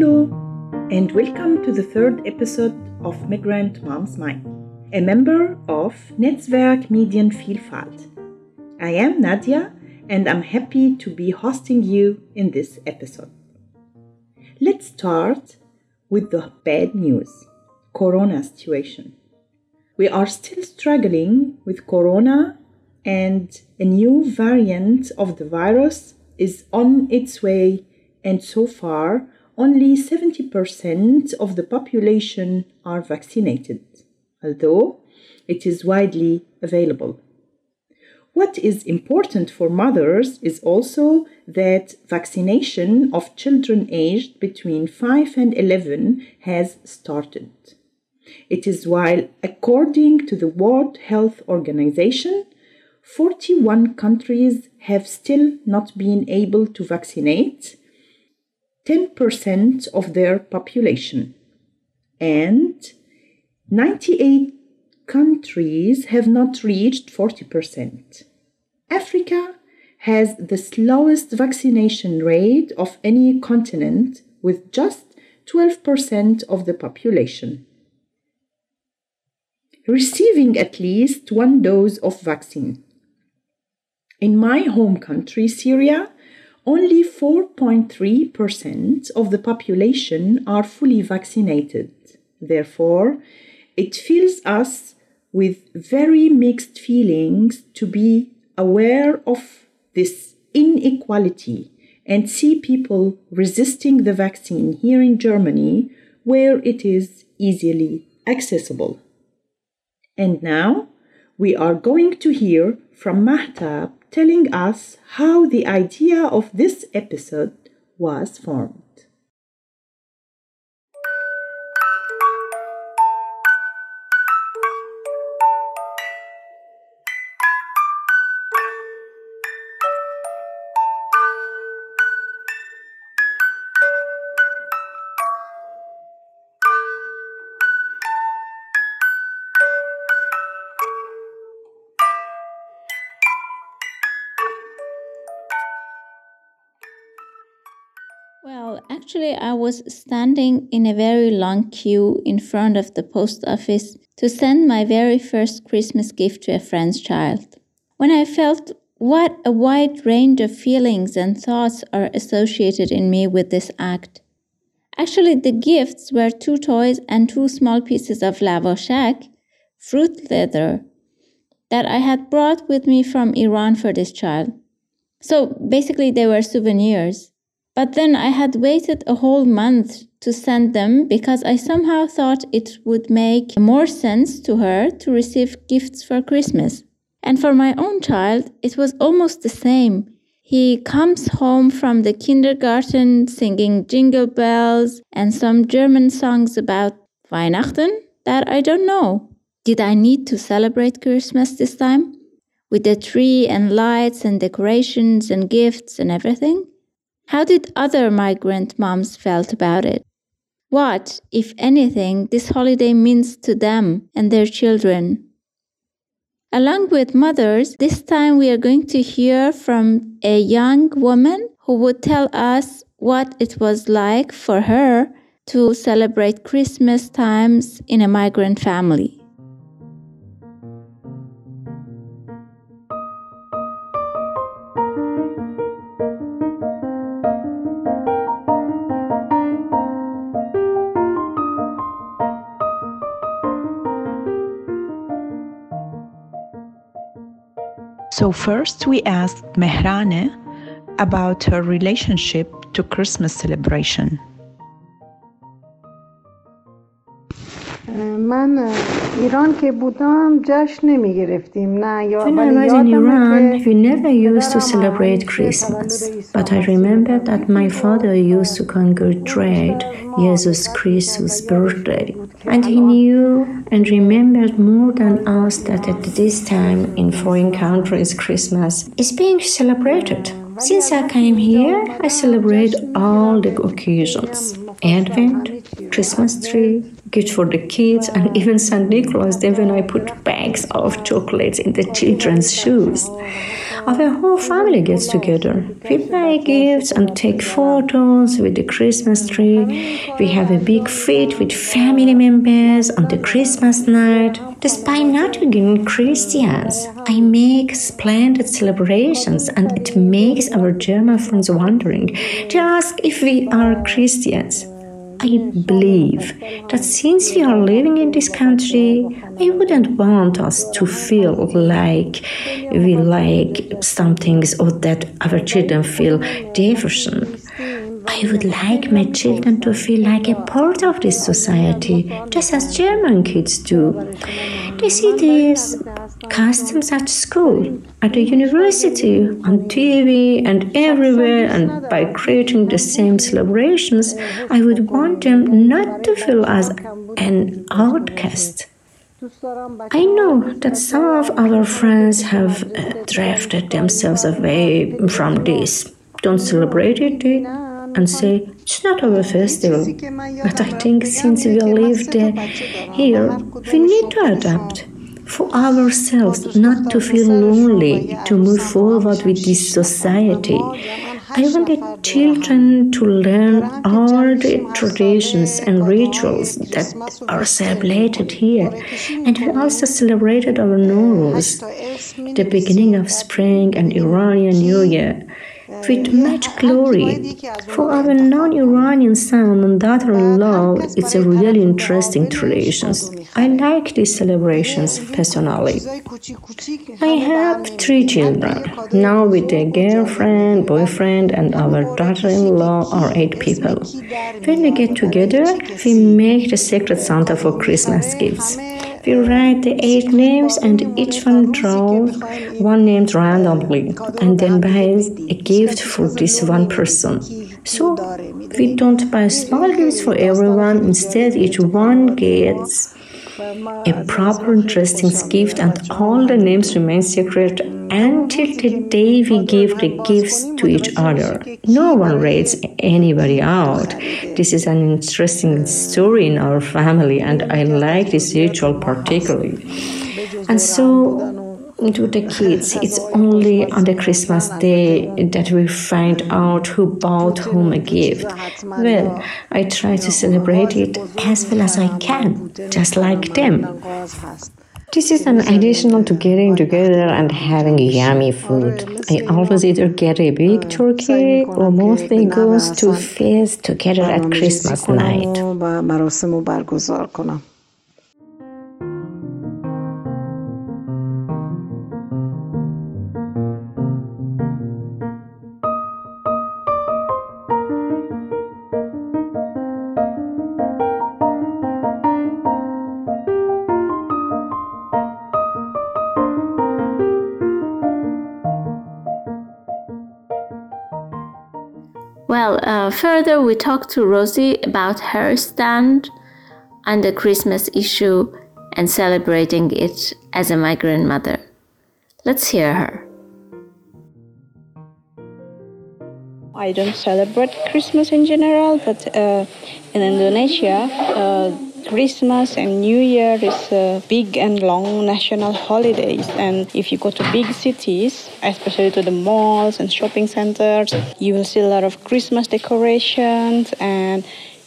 Hello, and welcome to the third episode of Migrant Moms Mic, a member of Netzwerk Medienvielfalt. I am Nadia, and I'm happy to be hosting you in this episode. Let's start with the bad news Corona situation. We are still struggling with Corona, and a new variant of the virus is on its way, and so far, only 70% of the population are vaccinated, although it is widely available. What is important for mothers is also that vaccination of children aged between 5 and 11 has started. It is while, according to the World Health Organization, 41 countries have still not been able to vaccinate 10% of their population, and 98 countries have not reached 40%. Africa has the slowest vaccination rate of any continent with just 12% of the population. Receiving at least one dose of vaccine. In my home country, Syria, only 4.3% of the population are fully vaccinated. Therefore, it fills us with very mixed feelings to be aware of this inequality and see people resisting the vaccine here in Germany where it is easily accessible. And now we are going to hear from Mahtab telling us how the idea of this episode was formed. Actually, I was standing in a very long queue in front of the post office to send my very first Christmas gift to a friend's child. When I felt what a wide range of feelings and thoughts are associated in me with this act. Actually, the gifts were two toys and two small pieces of lavash, fruit leather, that I had brought with me from Iran for this child. So basically, they were souvenirs. But then I had waited a whole month to send them because I somehow thought it would make more sense to her to receive gifts for Christmas. And for my own child, it was almost the same. He comes home from the kindergarten singing jingle bells and some German songs about Weihnachten that I don't know. Did I need to celebrate Christmas this time? With the tree and lights and decorations and gifts and everything? How did other migrant moms felt about it? What, if anything, this holiday means to them and their children? Along with mothers, this time we are going to hear from a young woman who would tell us what it was like for her to celebrate Christmas times in a migrant family. So, first we asked Mehrane about her relationship to Christmas celebration. Uh, من ایران که بودم جشن نمی گرفتیم نه یا When I was in Iran, we never used to celebrate Christmas. But I remember that my father used to congratulate Jesus Christus' birthday. And he knew and remembered more than us that at this time in foreign countries Christmas is being celebrated. Since I came here, I celebrate all the occasions Advent, Christmas tree, good for the kids, and even St. Nicholas Then when I put bags of chocolates in the children's shoes. Our whole family gets together. We buy gifts and take photos with the Christmas tree. We have a big feast with family members on the Christmas night. Despite not being Christians, I make splendid celebrations and it makes our German friends wondering. They ask if we are Christians. I believe that since we are living in this country, I wouldn't want us to feel like we like some things or that our children feel diversion. I would like my children to feel like a part of this society, just as German kids do. They see these customs at school, at the university, on TV, and everywhere, and by creating the same celebrations, I would want them not to feel as an outcast. I know that some of our friends have uh, drifted themselves away from this. Don't celebrate it, and say it's not our festival. But I think since we lived here, we need to adapt for ourselves, not to feel lonely, to move forward with this society. I want the children to learn all the traditions and rituals that are celebrated here. And we also celebrated our Nowruz, the beginning of spring and Iranian New Year with much glory. For our non-Iranian son and daughter-in-law, it's a really interesting tradition. I like these celebrations personally. I have three children. Now with a girlfriend, boyfriend, and our daughter-in-law are eight people. When we get together, we make the secret Santa for Christmas gifts. We write the eight names and each one draws one name randomly and then buys a gift for this one person. So we don't buy small gifts for everyone, instead, each one gets a proper interesting gift and all the names remain secret until the day we give the gifts to each other. No one rates anybody out. This is an interesting story in our family and I like this ritual particularly. And so to the kids. It's only on the Christmas day that we find out who bought whom a gift. Well, I try to celebrate it as well as I can, just like them. This is an additional to getting together and having yummy food. I always either get a big turkey or mostly goes to feast together at Christmas night. Uh, further, we talked to Rosie about her stand on the Christmas issue and celebrating it as a migrant mother. Let's hear her. I don't celebrate Christmas in general, but uh, in Indonesia, uh, Christmas and New Year is a big and long national holidays. And if you go to big cities, especially to the malls and shopping centers, you will see a lot of Christmas decorations and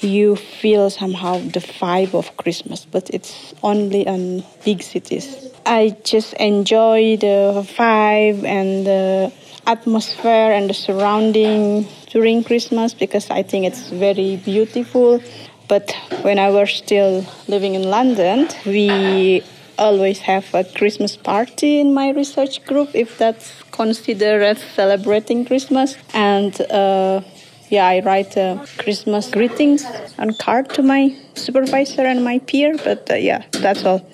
you feel somehow the vibe of Christmas, but it's only in big cities. I just enjoy the vibe and the atmosphere and the surrounding during Christmas because I think it's very beautiful. But when I was still living in London, we always have a Christmas party in my research group, if that's considered as celebrating Christmas. And uh, yeah, I write uh, Christmas greetings on card to my supervisor and my peer. But uh, yeah, that's all.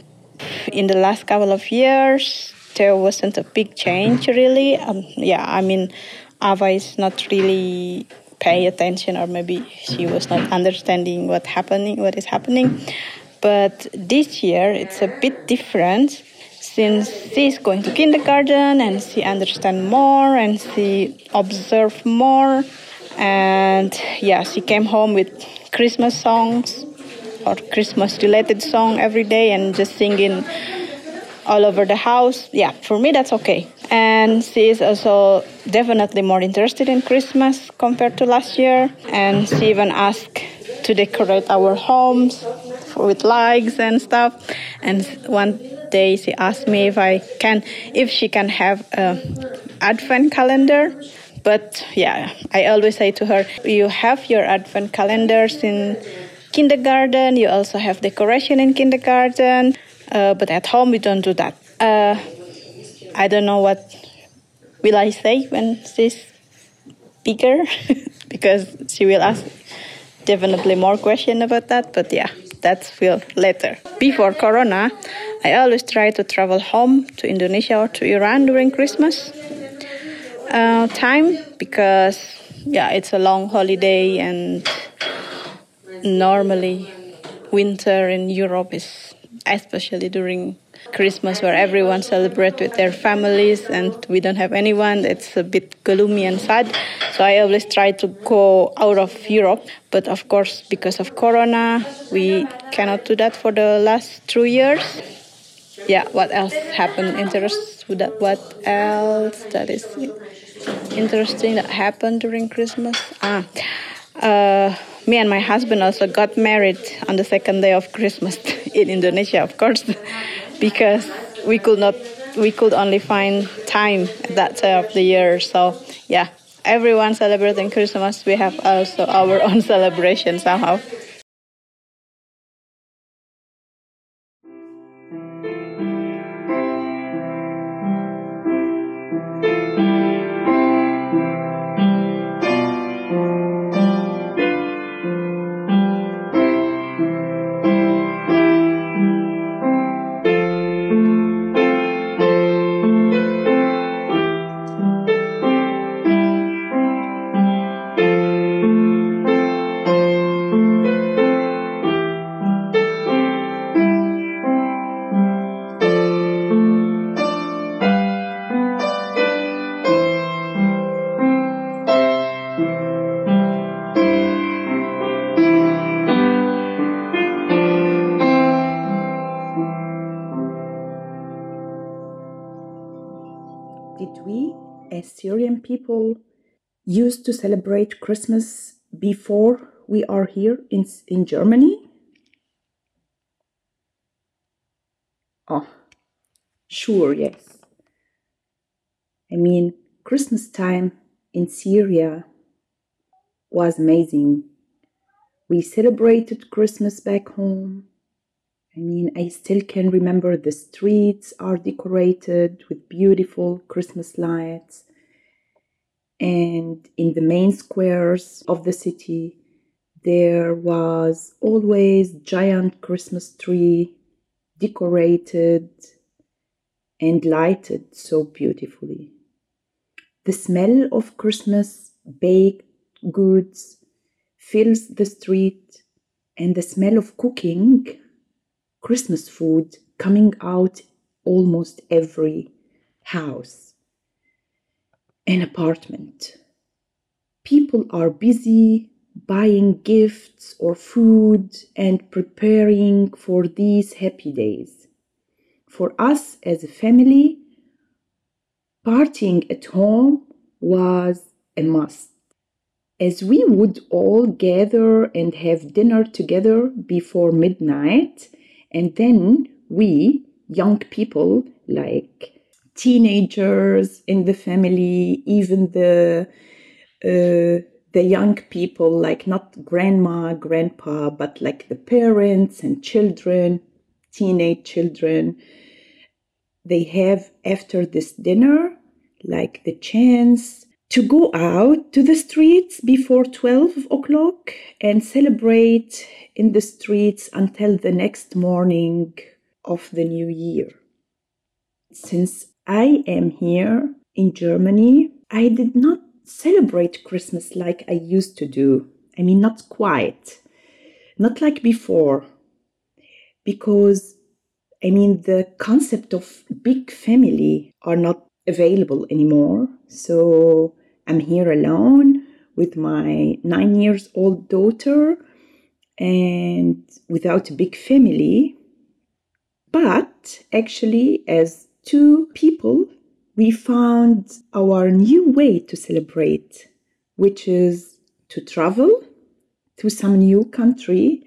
In the last couple of years, there wasn't a big change really. Um, yeah, I mean, Ava is not really pay attention or maybe she was not understanding what happening what is happening but this year it's a bit different since she's going to kindergarten and she understand more and she observe more and yeah she came home with christmas songs or Christmas related song every day and just singing all over the house. Yeah, for me that's okay. And she is also definitely more interested in Christmas compared to last year. And she even asked to decorate our homes with lights and stuff. And one day she asked me if I can, if she can have a advent calendar. But yeah, I always say to her, you have your advent calendars in kindergarten. You also have decoration in kindergarten. Uh, but at home we don't do that. Uh, I don't know what will I say when she's bigger because she will ask definitely more question about that. But yeah, that's will later. Before Corona, I always try to travel home to Indonesia or to Iran during Christmas uh, time because yeah, it's a long holiday and normally winter in Europe is especially during Christmas where everyone celebrates with their families and we don't have anyone. It's a bit gloomy and sad. So I always try to go out of Europe. But of course, because of Corona, we cannot do that for the last two years. Yeah, what else happened? Interest what else that is interesting that happened during Christmas? Ah, uh, me and my husband also got married on the second day of Christmas in Indonesia, of course, because we could not, we could only find time at that time of the year. So yeah, everyone celebrating Christmas. We have also our own celebration somehow. We, as Syrian people, used to celebrate Christmas before we are here in, in Germany? Oh, sure, yes. I mean, Christmas time in Syria was amazing. We celebrated Christmas back home. I mean, I still can remember the streets are decorated with beautiful Christmas lights. And in the main squares of the city, there was always giant Christmas tree decorated and lighted so beautifully. The smell of Christmas baked goods fills the street, and the smell of cooking Christmas food coming out almost every house and apartment. People are busy buying gifts or food and preparing for these happy days. For us as a family, partying at home was a must. As we would all gather and have dinner together before midnight, and then we, young people, like teenagers in the family, even the uh, the young people, like not grandma, grandpa, but like the parents and children, teenage children, they have after this dinner, like the chance to go out to the streets before 12 o'clock and celebrate in the streets until the next morning of the new year. Since I am here in Germany, I did not celebrate Christmas like I used to do. I mean, not quite, not like before, because I mean, the concept of big family are not available anymore. So I'm here alone with my nine years old daughter and without a big family. But actually, as two people, we found our new way to celebrate, which is to travel to some new country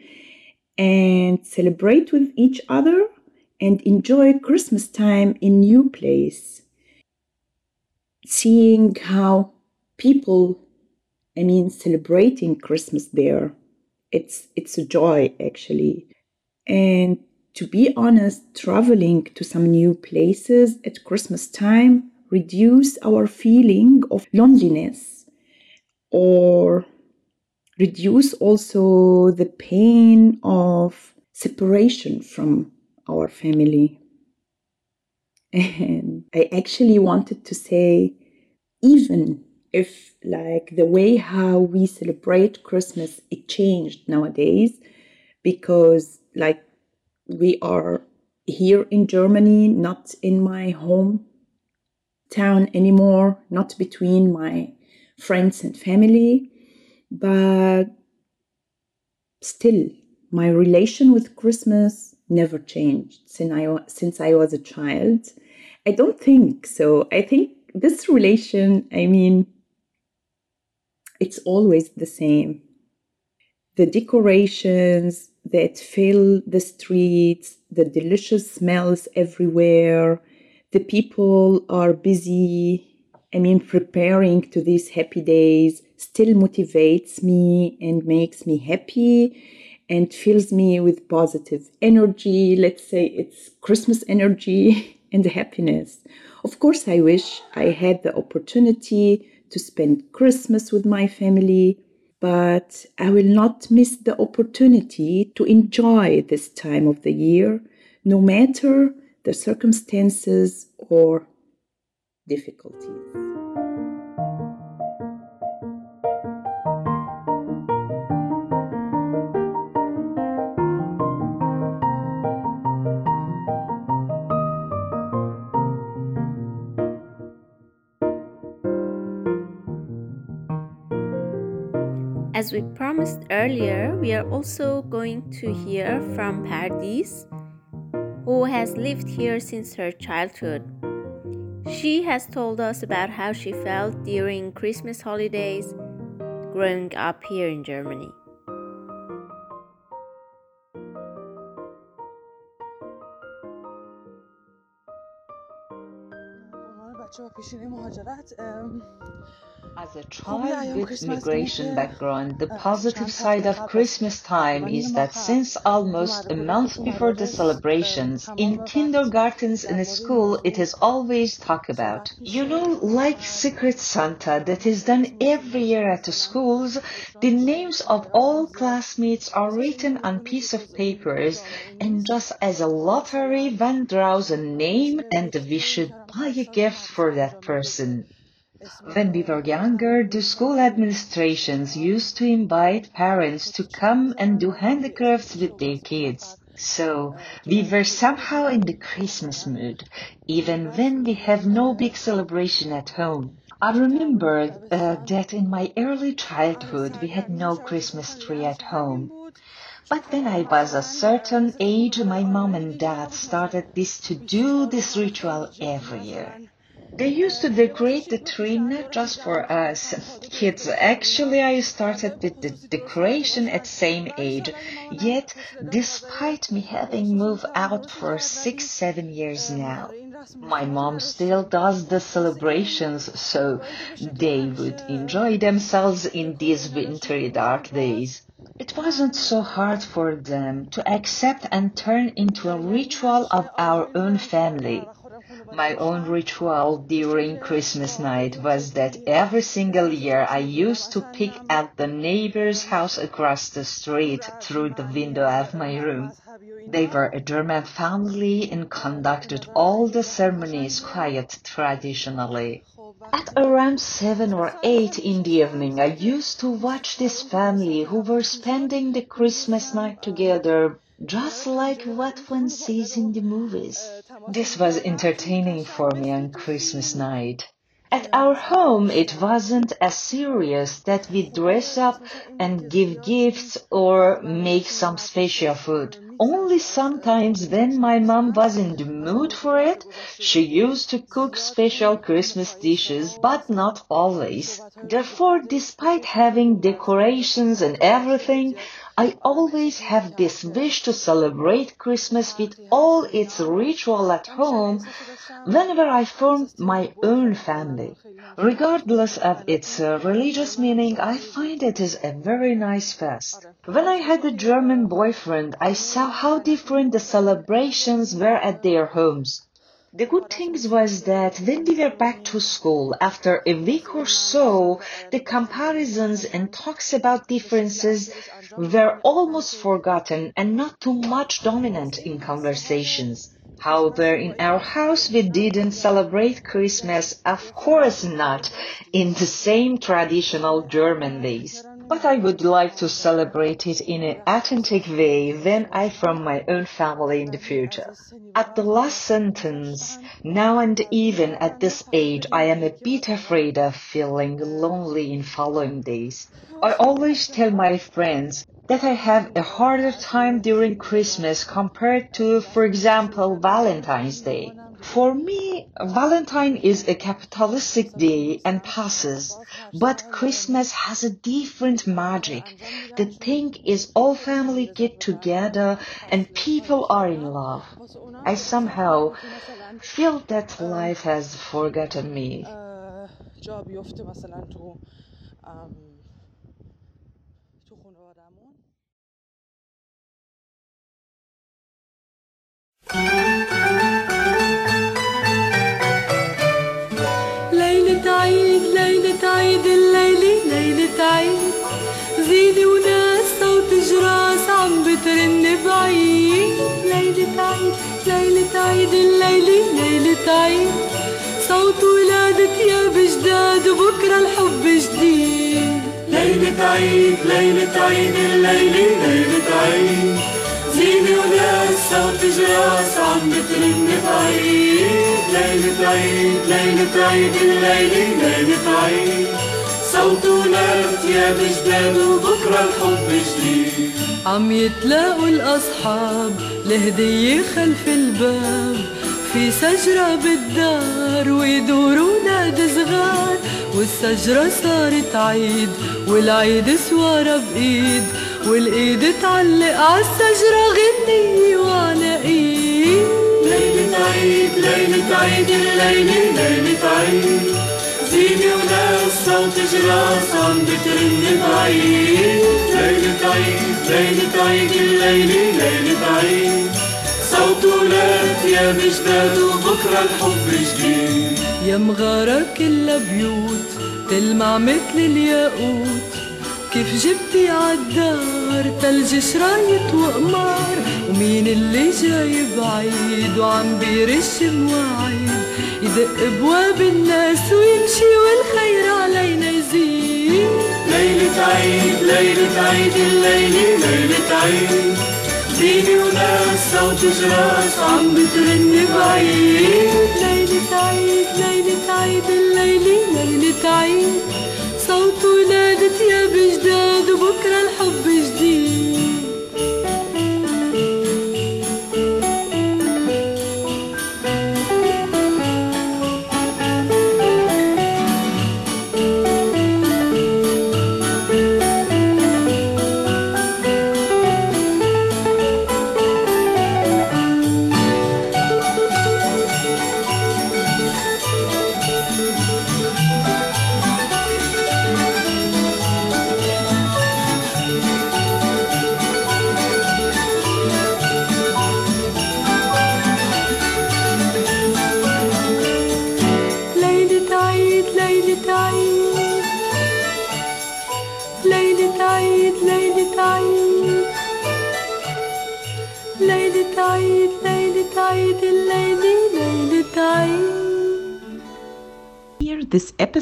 and celebrate with each other and enjoy Christmas time in new place. Seeing how people, I mean, celebrating Christmas there, it's it's a joy actually. And to be honest, traveling to some new places at Christmas time reduce our feeling of loneliness or reduce also the pain of separation from our family. And I actually wanted to say, even if like the way how we celebrate Christmas it changed nowadays, because like we are here in Germany, not in my home town anymore, not between my friends and family, but still my relation with Christmas never changed since I since I was a child. I don't think so. I think this relation, I mean, it's always the same. The decorations that fill the streets, the delicious smells everywhere, the people are busy. I mean, preparing to these happy days still motivates me and makes me happy and fills me with positive energy. Let's say it's Christmas energy and happiness. Of course, I wish I had the opportunity to spend Christmas with my family, but I will not miss the opportunity to enjoy this time of the year, no matter the circumstances or difficulties. As we promised earlier, we are also going to hear from Pardis, who has lived here since her childhood. She has told us about how she felt during Christmas holidays growing up here in Germany. As a child with migration background, the positive side of Christmas time is that since almost a month before the celebrations, in kindergartens and school, it is always talked about. You know, like Secret Santa that is done every year at the schools, the names of all classmates are written on piece of papers and just as a lottery, one draws a name and we should buy a gift for that person. When we were younger, the school administrations used to invite parents to come and do handicrafts with their kids. So we were somehow in the Christmas mood, even when we have no big celebration at home. I remember uh, that in my early childhood we had no Christmas tree at home. But when I was a certain age, my mom and dad started this to do this ritual every year. They used to decorate the tree not just for us kids. Actually, I started with the decoration at same age. Yet, despite me having moved out for six, seven years now, my mom still does the celebrations so they would enjoy themselves in these wintry dark days. It wasn't so hard for them to accept and turn into a ritual of our own family. My own ritual during Christmas night was that every single year I used to peek at the neighbor's house across the street through the window of my room. They were a German family and conducted all the ceremonies quite traditionally. At around seven or eight in the evening, I used to watch this family who were spending the Christmas night together just like what one sees in the movies. This was entertaining for me on Christmas night. At our home, it wasn't as serious that we dress up and give gifts or make some special food. Only sometimes when my mom was in the mood for it, she used to cook special Christmas dishes, but not always. Therefore, despite having decorations and everything, I always have this wish to celebrate Christmas with all its ritual at home whenever I form my own family. Regardless of its uh, religious meaning, I find it is a very nice fest. When I had a German boyfriend, I saw how different the celebrations were at their homes. The good thing was that when we were back to school, after a week or so, the comparisons and talks about differences were almost forgotten and not too much dominant in conversations. However, in our house, we didn't celebrate Christmas, of course not, in the same traditional German ways but I would like to celebrate it in an authentic way when I from my own family in the future. At the last sentence, now and even at this age, I am a bit afraid of feeling lonely in following days. I always tell my friends that I have a harder time during Christmas compared to, for example, Valentine's Day. For me, Valentine is a capitalistic day and passes, but Christmas has a different magic. The thing is all family get together and people are in love. I somehow feel that life has forgotten me. Thank you. ليلة عيد زينة وناس صوت جراس عم بترن بعيد ليلة عيد ليلة عيد الليلة ليلة عيد صوت ولادة يا بجداد وبكرة الحب جديد. ليلة عيد ليلة عيد الليلة ليلة عيد زينة وناس صوت جراس عم بترن بعيد ليلة عيد ليلة عيد الليلة ليلة عيد صوت ولاد يا بجداد وبكرة الحب جديد. عم يتلاقوا الأصحاب لهدية خلف الباب. في شجرة بالدار ويدوروا ناد صغار والشجرة صارت عيد والعيد سوارة بإيد والإيد تعلق عالشجرة غنية وعلى إيد. ليلة عيد ليلة عيد الليلة ليلة عيد. زينة وناس صوت جراس عم بترن بعيد ليلة عيد ليلة عيد الليلة ليلة عيد صوت ولاد يا مجداد وبكرة الحب جديد. يا مغارة كلها بيوت تلمع مثل الياقوت. كيف جبتي عالدار تلج شرايط وقمار. ومين اللي جاي بعيد وعم بيرش مواعيد. يدق بواب الناس ويمشي والخير علينا يزيد. ليلة عيد ليلة عيد الليلة ليلة عيد. زينة وناس صوت جراس عم بترن بعيد. ليلة عيد ليلة عيد الليلة ليلة عيد. صوت ولادة يا بجداد وبكرة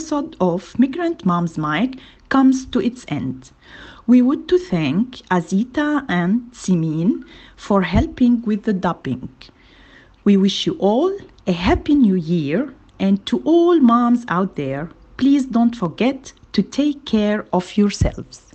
episode of Migrant Mom's Mic comes to its end. We would to thank Azita and Simin for helping with the dubbing. We wish you all a happy new year And to all moms out there, please don't forget to take care of yourselves.